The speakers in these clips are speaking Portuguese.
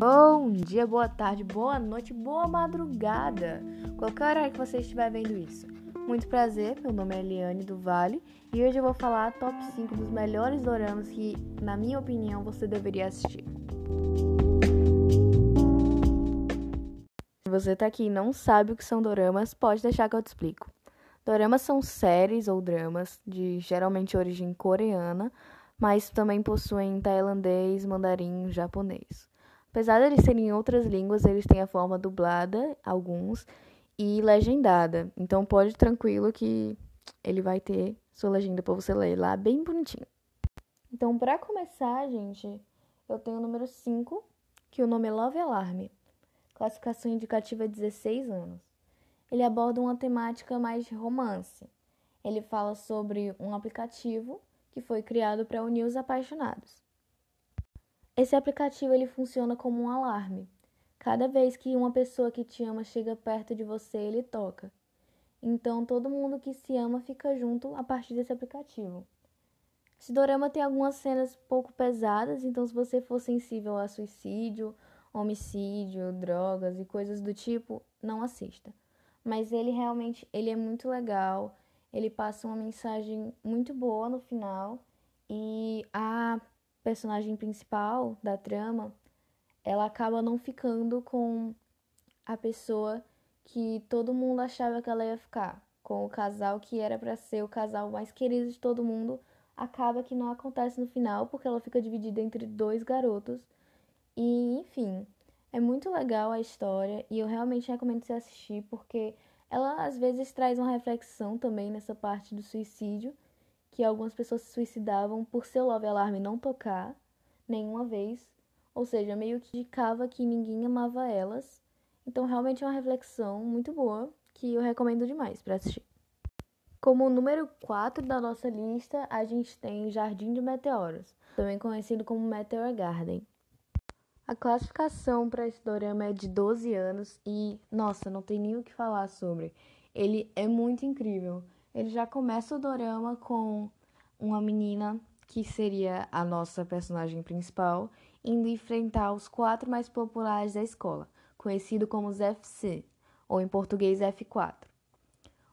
Bom dia, boa tarde, boa noite, boa madrugada. Qualquer horário que você estiver vendo isso. Muito prazer, meu nome é Eliane do Vale e hoje eu vou falar top 5 dos melhores doramas que, na minha opinião, você deveria assistir. Se você tá aqui e não sabe o que são doramas, pode deixar que eu te explico. Doramas são séries ou dramas de geralmente origem coreana, mas também possuem tailandês, mandarim, japonês. Apesar de eles serem outras línguas, eles têm a forma dublada, alguns, e legendada. Então pode tranquilo que ele vai ter sua legenda para você ler lá bem bonitinho. Então, para começar, gente, eu tenho o número 5, que o nome é Love Alarm. Classificação indicativa 16 anos. Ele aborda uma temática mais de romance. Ele fala sobre um aplicativo que foi criado para unir os apaixonados. Esse aplicativo ele funciona como um alarme. Cada vez que uma pessoa que te ama chega perto de você, ele toca. Então todo mundo que se ama fica junto a partir desse aplicativo. Esse dorama tem algumas cenas pouco pesadas, então se você for sensível a suicídio, homicídio, drogas e coisas do tipo, não assista. Mas ele realmente ele é muito legal, ele passa uma mensagem muito boa no final e a personagem principal da trama, ela acaba não ficando com a pessoa que todo mundo achava que ela ia ficar, com o casal que era para ser o casal mais querido de todo mundo, acaba que não acontece no final porque ela fica dividida entre dois garotos. E, enfim, é muito legal a história e eu realmente recomendo você assistir porque ela às vezes traz uma reflexão também nessa parte do suicídio que algumas pessoas se suicidavam por seu love alarme não tocar nenhuma vez, ou seja, meio que indicava que ninguém amava elas. Então, realmente é uma reflexão muito boa que eu recomendo demais para assistir. Como número 4 da nossa lista, a gente tem Jardim de Meteoros, também conhecido como Meteor Garden. A classificação para esse dorama é de 12 anos e, nossa, não tem nem o que falar sobre. Ele é muito incrível. Ele já começa o dorama com uma menina que seria a nossa personagem principal indo enfrentar os quatro mais populares da escola, conhecido como os FC, ou em português F4.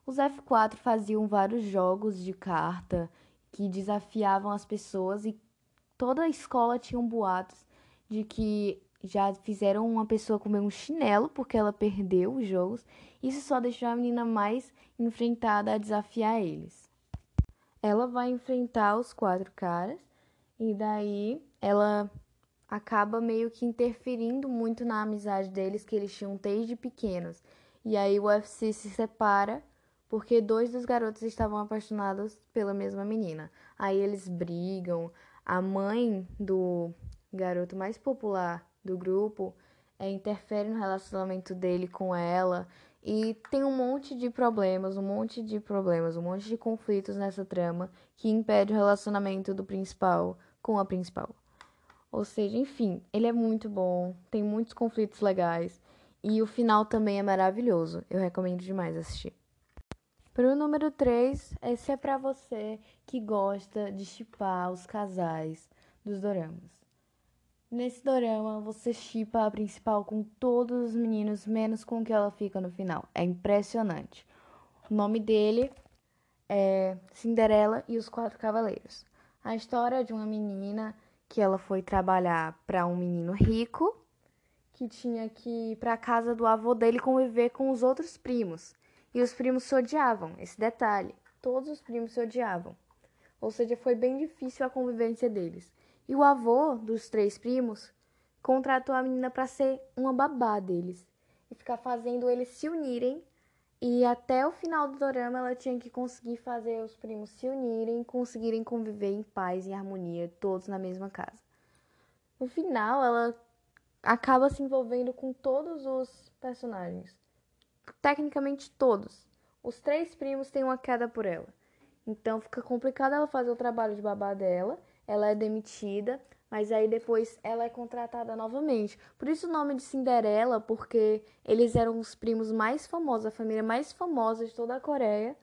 Os F4 faziam vários jogos de carta que desafiavam as pessoas e toda a escola tinha um boatos de que já fizeram uma pessoa comer um chinelo porque ela perdeu os jogos. Isso só deixou a menina mais enfrentada a desafiar eles. Ela vai enfrentar os quatro caras e daí ela acaba meio que interferindo muito na amizade deles que eles tinham desde pequenos. E aí o UFC se separa porque dois dos garotos estavam apaixonados pela mesma menina. Aí eles brigam. A mãe do garoto mais popular do grupo é, interfere no relacionamento dele com ela e tem um monte de problemas, um monte de problemas, um monte de conflitos nessa trama que impede o relacionamento do principal com a principal. Ou seja, enfim, ele é muito bom, tem muitos conflitos legais e o final também é maravilhoso. Eu recomendo demais assistir. Para o número 3, esse é para você que gosta de chipar os casais dos doramas. Nesse dorama, você chipa a principal com todos os meninos, menos com o que ela fica no final. É impressionante. O nome dele é Cinderela e os Quatro Cavaleiros. A história é de uma menina que ela foi trabalhar para um menino rico que tinha que ir para a casa do avô dele conviver com os outros primos. E os primos se odiavam, esse detalhe. Todos os primos se odiavam. Ou seja, foi bem difícil a convivência deles. E o avô dos três primos contratou a menina para ser uma babá deles e ficar fazendo eles se unirem. E até o final do dorama ela tinha que conseguir fazer os primos se unirem, conseguirem conviver em paz e harmonia, todos na mesma casa. No final, ela acaba se envolvendo com todos os personagens. Tecnicamente todos. Os três primos têm uma queda por ela. Então fica complicado ela fazer o trabalho de babá dela ela é demitida, mas aí depois ela é contratada novamente. Por isso o nome de Cinderela, porque eles eram os primos mais famosos, a família mais famosa de toda a Coreia,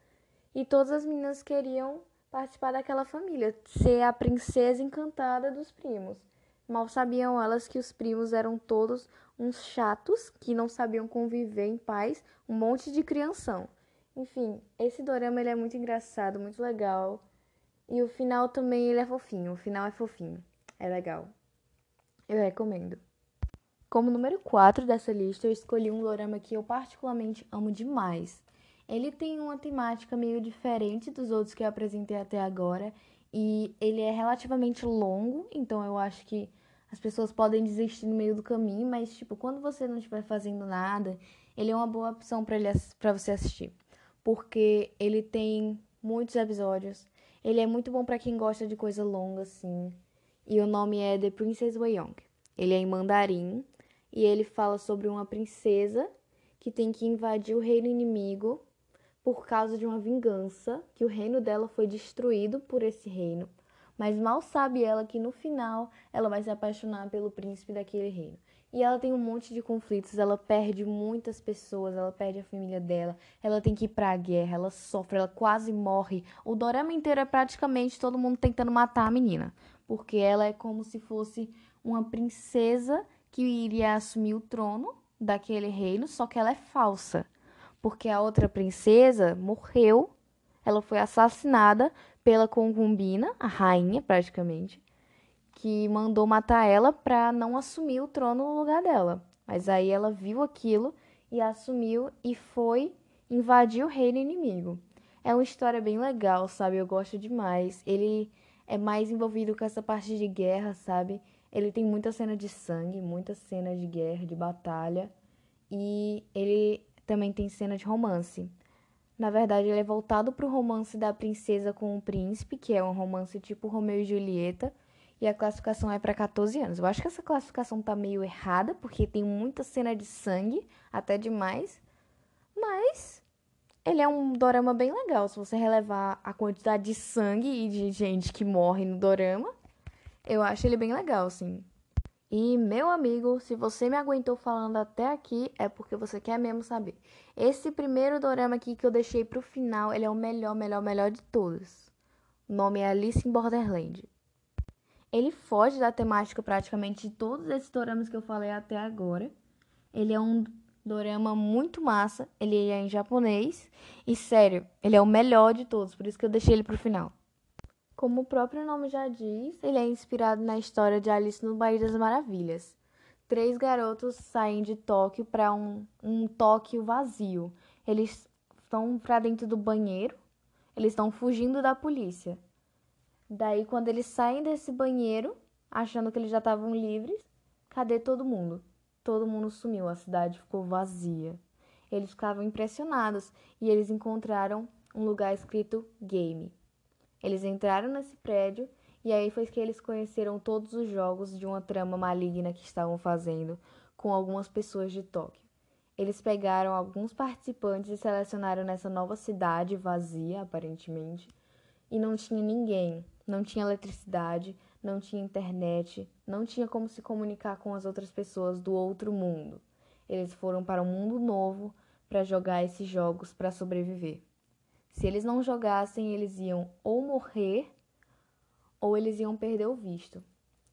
e todas as meninas queriam participar daquela família, ser a princesa encantada dos primos. Mal sabiam elas que os primos eram todos uns chatos que não sabiam conviver em paz, um monte de crianção. Enfim, esse dorama ele é muito engraçado, muito legal. E o final também ele é fofinho. O final é fofinho. É legal. Eu recomendo. Como número 4 dessa lista, eu escolhi um dorama que eu particularmente amo demais. Ele tem uma temática meio diferente dos outros que eu apresentei até agora e ele é relativamente longo, então eu acho que as pessoas podem desistir no meio do caminho, mas tipo, quando você não estiver fazendo nada, ele é uma boa opção para você assistir, porque ele tem muitos episódios. Ele é muito bom para quem gosta de coisa longa assim. E o nome é The Princess Young. Ele é em mandarim e ele fala sobre uma princesa que tem que invadir o reino inimigo por causa de uma vingança, que o reino dela foi destruído por esse reino, mas mal sabe ela que no final ela vai se apaixonar pelo príncipe daquele reino. E ela tem um monte de conflitos, ela perde muitas pessoas, ela perde a família dela, ela tem que ir pra guerra, ela sofre, ela quase morre. O dorama inteiro é praticamente todo mundo tentando matar a menina, porque ela é como se fosse uma princesa que iria assumir o trono daquele reino, só que ela é falsa porque a outra princesa morreu, ela foi assassinada pela concubina, a rainha praticamente, que mandou matar ela para não assumir o trono no lugar dela. Mas aí ela viu aquilo e assumiu e foi invadir o reino inimigo. É uma história bem legal, sabe? Eu gosto demais. Ele é mais envolvido com essa parte de guerra, sabe? Ele tem muita cena de sangue, muita cena de guerra, de batalha. E ele também tem cena de romance. Na verdade, ele é voltado para o romance da princesa com o príncipe, que é um romance tipo Romeu e Julieta, e a classificação é para 14 anos. Eu acho que essa classificação tá meio errada, porque tem muita cena de sangue, até demais, mas ele é um dorama bem legal. Se você relevar a quantidade de sangue e de gente que morre no dorama, eu acho ele bem legal, sim. E, meu amigo, se você me aguentou falando até aqui, é porque você quer mesmo saber. Esse primeiro dorama aqui que eu deixei pro final, ele é o melhor, melhor, melhor de todos. O nome é Alice in Borderland. Ele foge da temática praticamente de todos esses doramas que eu falei até agora. Ele é um dorama muito massa, ele é em japonês e sério, ele é o melhor de todos, por isso que eu deixei ele pro final. Como o próprio nome já diz, ele é inspirado na história de Alice no País das Maravilhas. Três garotos saem de Tóquio para um, um Tóquio vazio. Eles estão para dentro do banheiro, eles estão fugindo da polícia. Daí, quando eles saem desse banheiro, achando que eles já estavam livres, cadê todo mundo? Todo mundo sumiu, a cidade ficou vazia. Eles ficavam impressionados e eles encontraram um lugar escrito game. Eles entraram nesse prédio e aí foi que eles conheceram todos os jogos de uma trama maligna que estavam fazendo com algumas pessoas de Tóquio. Eles pegaram alguns participantes e selecionaram nessa nova cidade vazia, aparentemente, e não tinha ninguém, não tinha eletricidade, não tinha internet, não tinha como se comunicar com as outras pessoas do outro mundo. Eles foram para um mundo novo para jogar esses jogos para sobreviver. Se eles não jogassem, eles iam ou morrer ou eles iam perder o visto.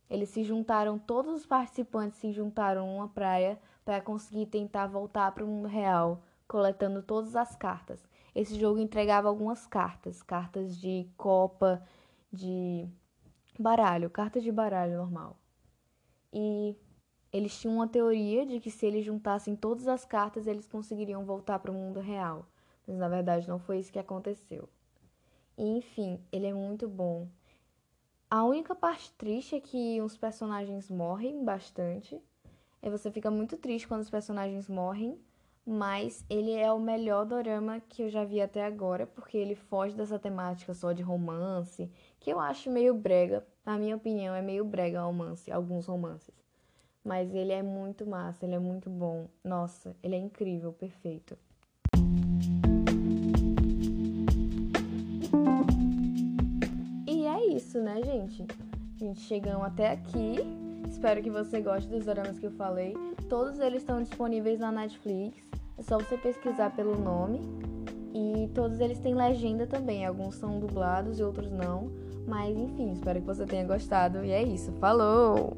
Eles se juntaram, todos os participantes se juntaram numa praia para conseguir tentar voltar para o mundo real, coletando todas as cartas. Esse jogo entregava algumas cartas, cartas de copa, de baralho, cartas de baralho normal. E eles tinham uma teoria de que se eles juntassem todas as cartas, eles conseguiriam voltar para o mundo real mas na verdade não foi isso que aconteceu. E, enfim, ele é muito bom. A única parte triste é que os personagens morrem bastante. E você fica muito triste quando os personagens morrem. Mas ele é o melhor dorama que eu já vi até agora, porque ele foge dessa temática só de romance, que eu acho meio brega. Na minha opinião, é meio brega romance, alguns romances. Mas ele é muito massa, ele é muito bom. Nossa, ele é incrível, perfeito. Isso, né, gente? A gente chegamos até aqui. Espero que você goste dos dramas que eu falei. Todos eles estão disponíveis na Netflix. É só você pesquisar pelo nome. E todos eles têm legenda também. Alguns são dublados e outros não. Mas enfim, espero que você tenha gostado. E é isso. Falou!